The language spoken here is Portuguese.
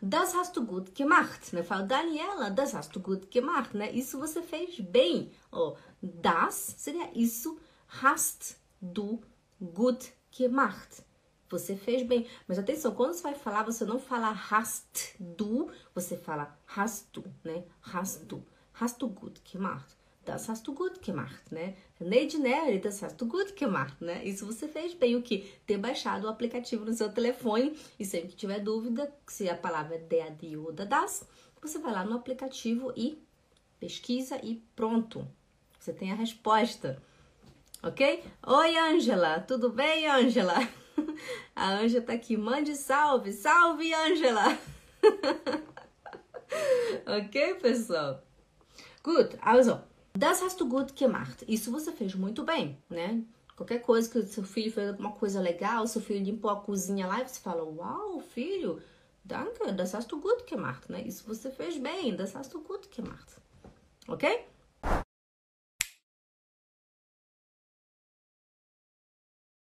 Das hast du gut gemacht, né? Fala, Daniela, das hast du gut gemacht, né? Isso você fez bem. Oh, das seria isso, hast du gut gemacht. Você fez bem. Mas atenção, quando você vai falar, você não fala hast du, você fala hast du, né? Hast du. Hast du gut gemacht. Das hast du gut gemacht, né? Neide Nery, das hast du gut gemacht, né? Isso você fez bem o que? Ter baixado o aplicativo no seu telefone e sempre que tiver dúvida se a palavra é der, die ou das, você vai lá no aplicativo e pesquisa e pronto. Você tem a resposta. Ok? Oi, Ângela. Tudo bem, Ângela? A Ângela tá aqui. Mande salve. Salve, Ângela. ok, pessoal? Good. Also, das hast du gut gemacht. Isso você fez muito bem, né? Qualquer coisa que o seu filho fez alguma coisa legal, seu filho limpou a cozinha lá e você fala, uau, filho, danke, das hast du gut gemacht, né? Isso você fez bem, das hast du gut gemacht. Ok?